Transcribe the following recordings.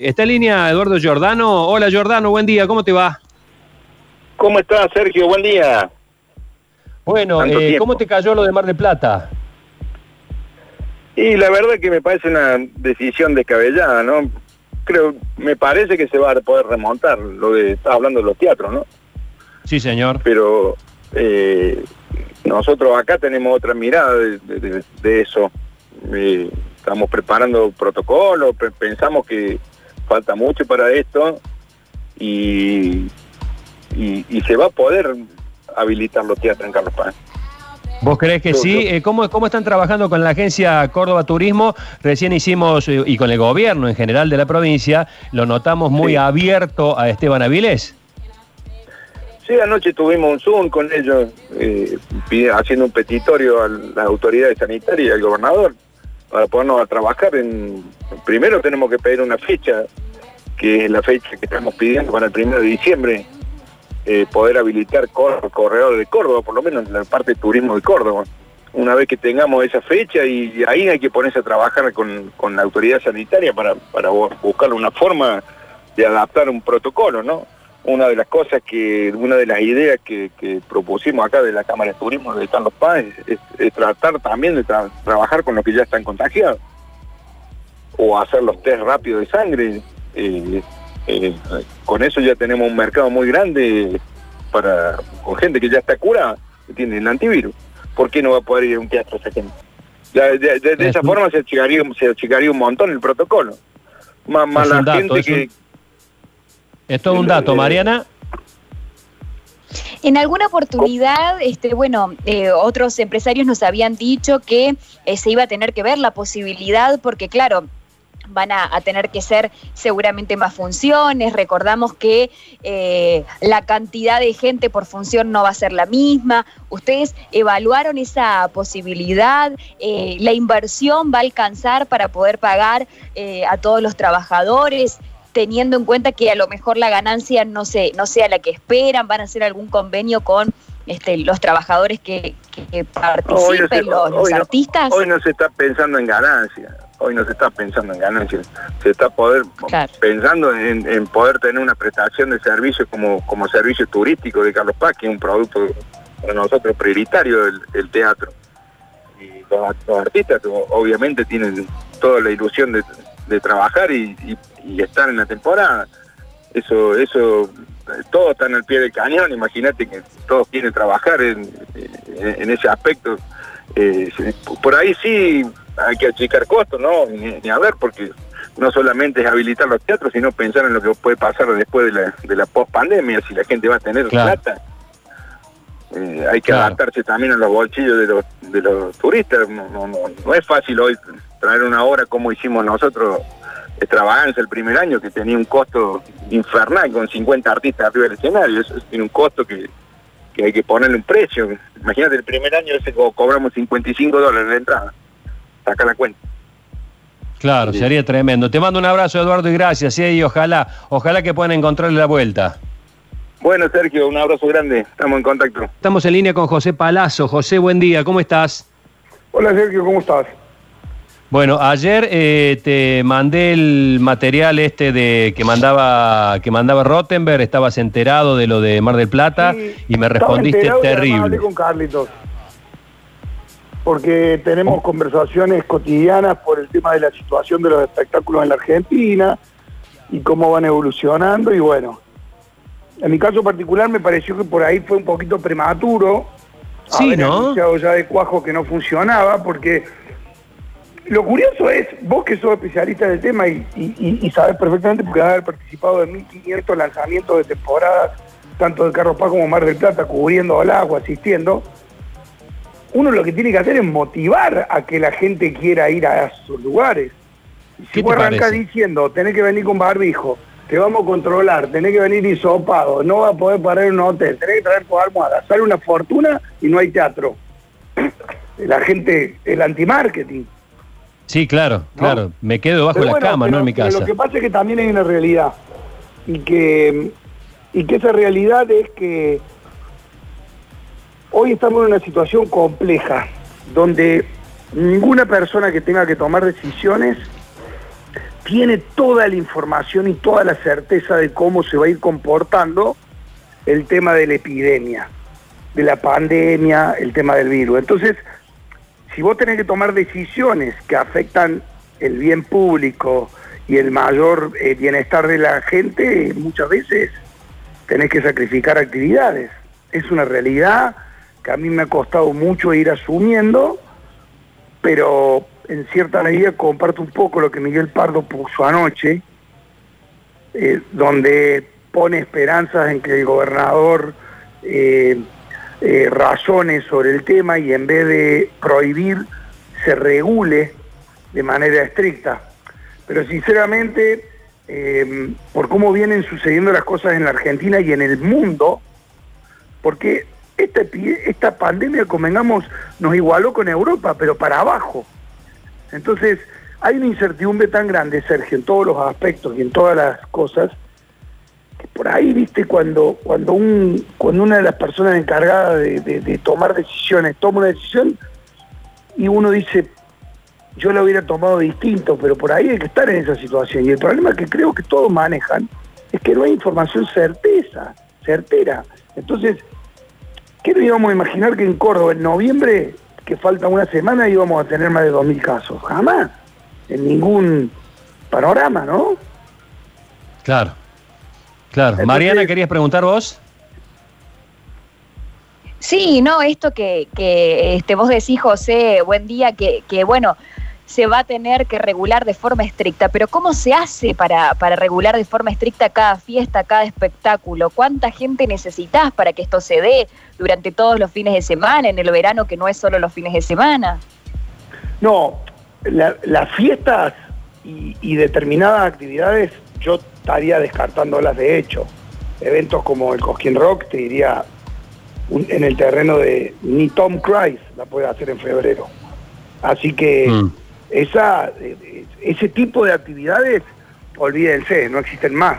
Está en línea Eduardo Giordano. Hola Giordano, buen día, ¿cómo te va? ¿Cómo estás, Sergio? Buen día. Bueno, eh. ¿cómo te cayó lo de Mar del Plata? Y la verdad que me parece una decisión descabellada, ¿no? Creo, me parece que se va a poder remontar lo de, estás hablando de los teatros, ¿no? Sí, señor. Pero eh, nosotros acá tenemos otra mirada de, de- de- de eso. Eh, estamos preparando protocolos, pe- pensamos que falta mucho para esto y, y, y se va a poder habilitar los teatros en Carlos Paz. ¿Vos creés que sí? Eh, ¿cómo, ¿Cómo están trabajando con la agencia Córdoba Turismo? Recién hicimos, eh, y con el gobierno en general de la provincia, lo notamos muy Sí. abierto a Esteban Avilés. Sí, anoche tuvimos un Zoom con ellos, eh, haciendo un petitorio a las autoridades sanitarias y al gobernador para ponernos a trabajar. En, primero tenemos que pedir una fecha, que es la fecha que estamos pidiendo para el primero de diciembre, eh, poder habilitar cor- corredor de Córdoba, por lo menos la parte de turismo de Córdoba. Una vez que tengamos esa fecha y ahí hay que ponerse a trabajar con, con la autoridad sanitaria para, para bu- buscar una forma de adaptar un protocolo, ¿no? Una de las cosas que, una de las ideas que, que propusimos acá de la Cámara de Turismo de Carlos Paz es, es- es tratar también de tra- trabajar con los que ya están contagiados o hacer los test rápidos de sangre. eh, eh, con eso ya tenemos un mercado muy grande para con gente que ya está curada, que tiene el antivirus. ¿Por qué no va a poder ir a un teatro esa gente? De, de- de Es esa forma se achicaría, se achicaría un montón el protocolo. Más, la dato, gente que... un- Es todo un dato, Mariana. En alguna oportunidad, este, bueno, eh, otros empresarios nos habían dicho que eh, se iba a tener que ver la posibilidad, porque claro, van a, tener que ser seguramente más funciones. Recordamos que eh, la cantidad de gente por función no va a ser la misma. ¿Ustedes evaluaron esa posibilidad? ¿La inversión va a alcanzar para poder pagar a todos los trabajadores? Teniendo en cuenta que a lo mejor la ganancia no, se, no sea la que esperan, van a hacer algún convenio con este, los trabajadores que, que- que Hoy no se- participen, los, los hoy no- artistas. Hoy no se está pensando en ganancias, hoy no se está pensando en ganancias, se está poder Claro. pensando en, en poder tener una prestación de servicio como, como servicio turístico de Carlos Paz, que es un producto para nosotros prioritario del, del teatro. Y los, los artistas obviamente tienen toda la ilusión de, de trabajar y, y- y estar en la temporada. Eso, eso, eh, todos están al pie del cañón, imagínate que todos quieren trabajar en, en- en ese aspecto. Eh, por ahí sí hay que achicar costos, ¿no? Ni, ni a ver, porque no solamente es habilitar los teatros, sino pensar en lo que puede pasar después de la, de la post-pandemia, si la gente va a tener Claro. plata. Eh, hay que Claro. adaptarse también a los bolsillos de los, de los turistas. No, no, no, no es fácil hoy traer una obra como hicimos nosotros, Extravaganza, el primer año, que tenía un costo infernal con 50 artistas arriba del escenario. Eso tiene un costo que, que hay que ponerle un precio. Imagínate, el primer año ese co- cobramos 55 dólares de entrada. Saca la cuenta. Claro, Sí. sería tremendo. Te mando un abrazo, Eduardo, y gracias. ¿eh? Y ojalá, ojalá que puedan encontrarle la vuelta. Bueno, Sergio, un abrazo grande. Estamos en contacto. Estamos en línea con José Palazzo. José, buen día, ¿cómo estás? Hola Sergio, ¿cómo estás? Bueno, ayer eh, te mandé el material este de que mandaba que mandaba Rottenberg, estabas enterado de lo de Mar del Plata Sí, y me respondiste terrible. Hablé con Carlitos. Porque tenemos conversaciones cotidianas por el tema de la situación de los espectáculos en la Argentina y cómo van evolucionando y bueno. En mi caso particular me pareció que por ahí fue un poquito prematuro. Sí, haber ¿no? ya de cuajo que no funcionaba porque lo curioso es, vos que sos especialista del tema y, y, sabés perfectamente porque has haber participado de 1.500 lanzamientos de temporadas, tanto de Carlos Paz como Mar del Plata, cubriendo al agua, asistiendo, uno lo que tiene que hacer es motivar a que la gente quiera ir a esos lugares. Y ¿Qué Si vos arrancás diciendo, tenés que venir con barbijo, te vamos a controlar, tenés que venir hisopado, no vas a poder parar en un hotel, tenés que traer tu almohada, sale una fortuna y no hay teatro. La gente, el anti-marketing. Sí, claro, ¿no? claro. Me quedo bajo la cama, pero- no en mi pero casa. Lo que pasa es que también hay una realidad. Y que, y que esa realidad es que hoy estamos en una situación compleja, donde ninguna persona que tenga que tomar decisiones tiene toda la información y toda la certeza de cómo se va a ir comportando el tema de la epidemia, de la pandemia, el tema del virus. Entonces, si vos tenés que tomar decisiones que afectan el bien público y el mayor eh, bienestar de la gente, muchas veces tenés que sacrificar actividades. Es una realidad que a mí me ha costado mucho ir asumiendo, pero en cierta medida comparto un poco lo que Miguel Pardo puso anoche, eh, donde pone esperanzas en que el gobernador eh, eh, razone sobre el tema y en vez de prohibir, se regule de manera estricta. Pero sinceramente, por cómo vienen sucediendo las cosas en la Argentina y en el mundo, porque esta, esta pandemia, convengamos, nos igualó con Europa, pero para abajo. Entonces, hay una incertidumbre tan grande, Sergio, en todos los aspectos y en todas las cosas, por ahí, viste, cuando, cuando, un, cuando una de las personas encargadas de, tomar decisiones toma una decisión y uno dice, yo la hubiera tomado distinto, pero por ahí hay que estar en esa situación. Y el problema que creo que todos manejan es que no hay información certeza, certera. Entonces, ¿qué nos íbamos a imaginar que en Córdoba en noviembre que falta una semana y vamos a tener más de 2.000 casos. Jamás. En ningún panorama, ¿no? Claro. Claro. Mariana, ¿querías preguntar vos? Sí, no, esto que, que este, vos decís, José, buen día, que, que bueno, se va a tener que regular de forma estricta, pero ¿cómo se hace para, para regular de forma estricta cada fiesta, cada espectáculo? ¿Cuánta gente necesitas para que esto se dé durante todos los fines de semana, en el verano que no es solo los fines de semana? No, las fiestas y, determinadas actividades yo estaría descartándolas de hecho. Eventos como el Cosquín Rock te diría en el terreno de ni Tom Cruise la puede hacer en febrero. Así que... Mm esa, ese tipo de actividades, olvídense, no existen más.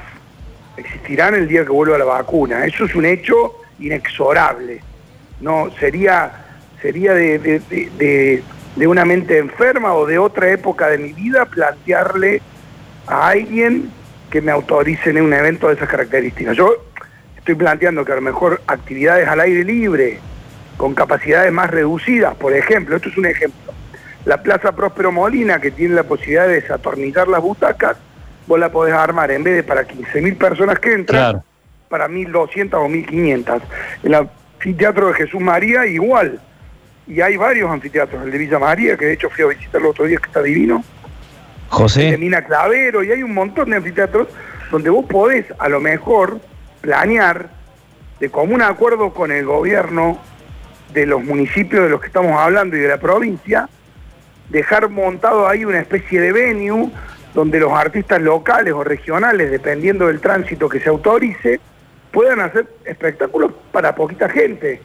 Existirán el día que vuelva la vacuna. Eso es un hecho inexorable. No, sería, sería de, una mente enferma o de otra época de mi vida plantearle a alguien que me autorice en un evento de esas características. Yo estoy planteando que a lo mejor actividades al aire libre, con capacidades más reducidas, por ejemplo, esto es un ejemplo, la Plaza Próspero Molina, que tiene la posibilidad de desatornillar las butacas, vos la podés armar en vez de para 15.000 personas que entran, para 1.200 o 1.500. El anfiteatro de Jesús María igual. Y hay varios anfiteatros, el de Villa María, que de hecho fui a visitar el otro día, que está divino. José. De Mina Clavero, y hay un montón de anfiteatros donde vos podés a lo mejor planear de común acuerdo con el gobierno de los municipios de los que estamos hablando y de la provincia, dejar montado ahí una especie de venue donde los artistas locales o regionales, dependiendo del tránsito que se autorice, puedan hacer espectáculos para poquita gente.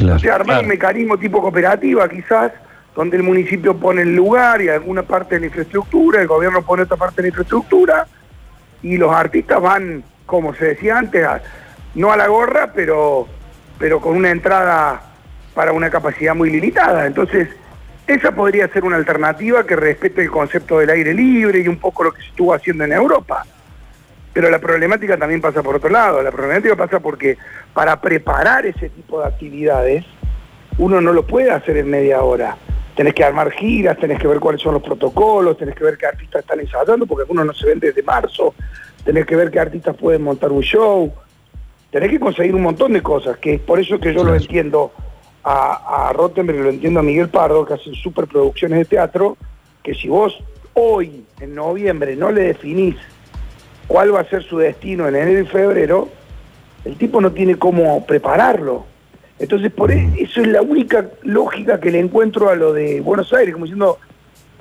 o sea, armar un mecanismo tipo cooperativa quizás, donde el municipio pone el lugar y alguna parte de la infraestructura, el gobierno pone otra parte de la infraestructura, y los artistas van, como se decía antes, no a la gorra, pero, pero con una entrada para una capacidad muy limitada. Entonces, esa podría ser una alternativa que respete el concepto del aire libre y un poco lo que se estuvo haciendo en Europa. Pero la problemática también pasa por otro lado. La problemática pasa porque para preparar ese tipo de actividades, uno no lo puede hacer en media hora. Tenés que armar giras, tenés que ver cuáles son los protocolos, tenés que ver qué artistas están ensayando, porque algunos no se ven desde marzo, tenés que ver qué artistas pueden montar un show, tenés que conseguir un montón de cosas, que es por eso que yo lo entiendo a, a Rottenberg, lo entiendo a Miguel Pardo, que hacen superproducciones de teatro, que si vos hoy, en noviembre, no le definís cuál va a ser su destino en enero y febrero, el tipo no tiene cómo prepararlo. Entonces, por e, eso es la única lógica que le encuentro a lo de Buenos Aires, como diciendo,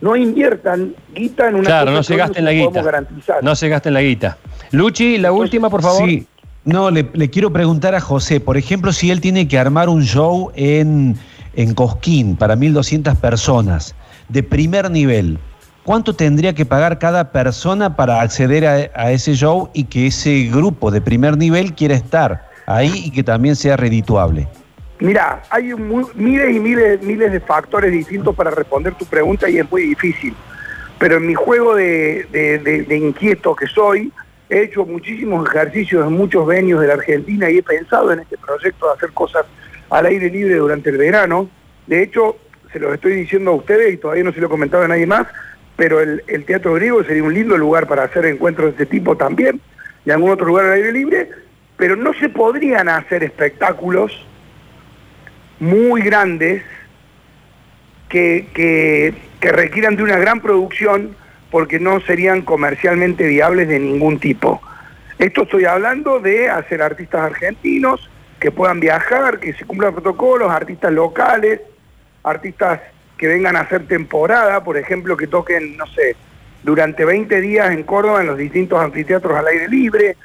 no inviertan guita en una claro, no se gasten la guita. No se gasten la guita. Luchi, la última, por favor. Sí, no, le, quiero preguntar a José, por ejemplo, si él tiene que armar un show en, en Cosquín para 1.200 personas, de primer nivel, ¿cuánto tendría que pagar cada persona para acceder a, ese show y que ese grupo de primer nivel quiera estar ahí y que también sea redituable? Mira, hay miles y miles, miles de factores distintos para responder tu pregunta y es muy difícil. pero en mi juego de, de- de- inquieto que soy, he hecho muchísimos ejercicios en muchos venios de la Argentina y he pensado en este proyecto de hacer cosas al aire libre durante el verano. De hecho, se los estoy diciendo a ustedes y todavía no se lo he comentado a nadie más, pero el, el Teatro Griego sería un lindo lugar para hacer encuentros de este tipo también, y algún otro lugar al aire libre, pero no se podrían hacer espectáculos muy grandes que, que, requieran de una gran producción porque no serían comercialmente viables de ningún tipo. Esto estoy hablando de hacer artistas argentinos que puedan viajar, que se cumplan protocolos, artistas locales, artistas que vengan a hacer temporada, por ejemplo, que toquen, no sé, durante 20 días en Córdoba en los distintos anfiteatros al aire libre.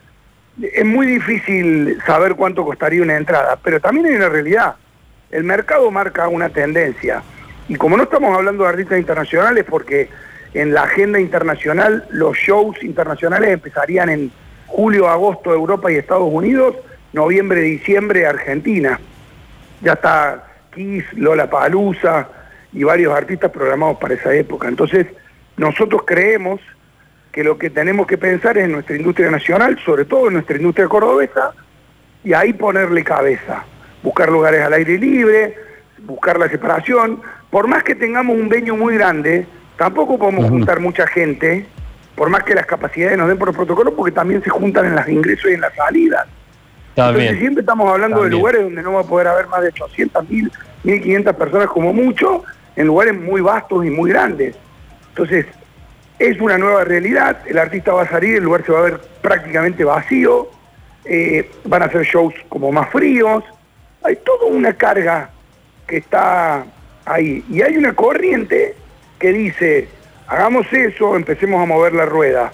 Es muy difícil saber cuánto costaría una entrada, pero también hay una realidad. El mercado marca una tendencia. Y como no estamos hablando de artistas internacionales, porque en la agenda internacional los shows internacionales empezarían en julio, agosto, Europa y Estados Unidos, noviembre, diciembre, Argentina. Ya está Kiss, Lola Palusa y varios artistas programados para esa época. Entonces, nosotros creemos que lo que tenemos que pensar es en nuestra industria nacional, sobre todo en nuestra industria cordobesa, y ahí ponerle cabeza. Buscar lugares al aire libre, buscar la separación. Por más que tengamos un veño muy grande, tampoco podemos juntar mucha gente, por más que las capacidades nos den por los protocolos, porque también se juntan en los ingresos y en las salidas. Entonces siempre estamos hablando de lugares donde no va a poder haber más de 800, 1000, 1500 personas como mucho, en lugares muy vastos y muy grandes. Entonces, es una nueva realidad, el artista va a salir, el lugar se va a ver prácticamente vacío, eh, van a hacer shows como más fríos, hay toda una carga que está ahí. Y hay una corriente que dice, hagamos eso, empecemos a mover la rueda.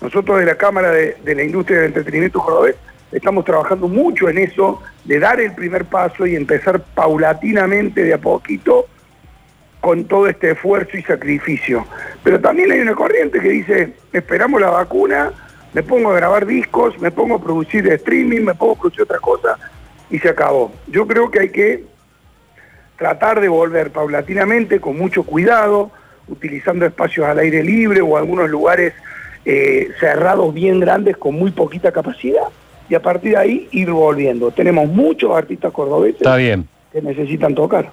Nosotros de la Cámara de, la Industria del Entretenimiento Cordobés estamos trabajando mucho en eso, de dar el primer paso y empezar paulatinamente, de a poquito, con todo este esfuerzo y sacrificio. Pero también hay una corriente que dice, esperamos la vacuna, me pongo a grabar discos, me pongo a producir streaming, me pongo a producir otra cosa y se acabó. Yo creo que hay que tratar de volver paulatinamente, con mucho cuidado, utilizando espacios al aire libre o algunos lugares eh, cerrados bien grandes con muy poquita capacidad y a partir de ahí ir volviendo. Tenemos muchos artistas cordobeses Está bien. que necesitan tocar.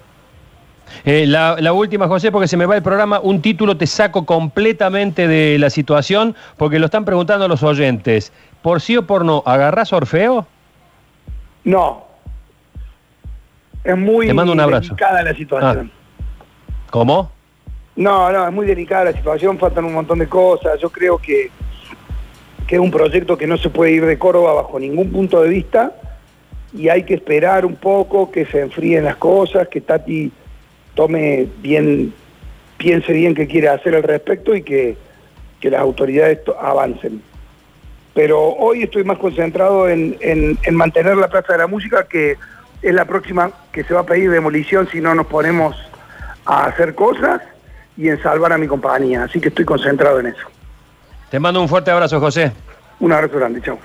Eh, la, la última, José, porque se me va el programa, un título te saco completamente de la situación, porque lo están preguntando los oyentes. ¿Por sí o por no? ¿Agarrás Orfeo? No. Es muy Te mando un abrazo. delicada la situación. ¿Cómo? No, no, es muy delicada la situación, faltan un montón de cosas. Yo creo que, que es un proyecto que no se puede ir de Córdoba bajo ningún punto de vista y hay que esperar un poco que se enfríen las cosas, que Tati tome bien, piense bien qué quiere hacer al respecto y que, que las autoridades to- avancen. Pero hoy estoy más concentrado en, en- en mantener la Plaza de la Música, que es la próxima que se va a pedir demolición si no nos ponemos a hacer cosas y en salvar a mi compañía. Así que estoy concentrado en eso. Te mando un fuerte abrazo, José. Un abrazo grande, chao.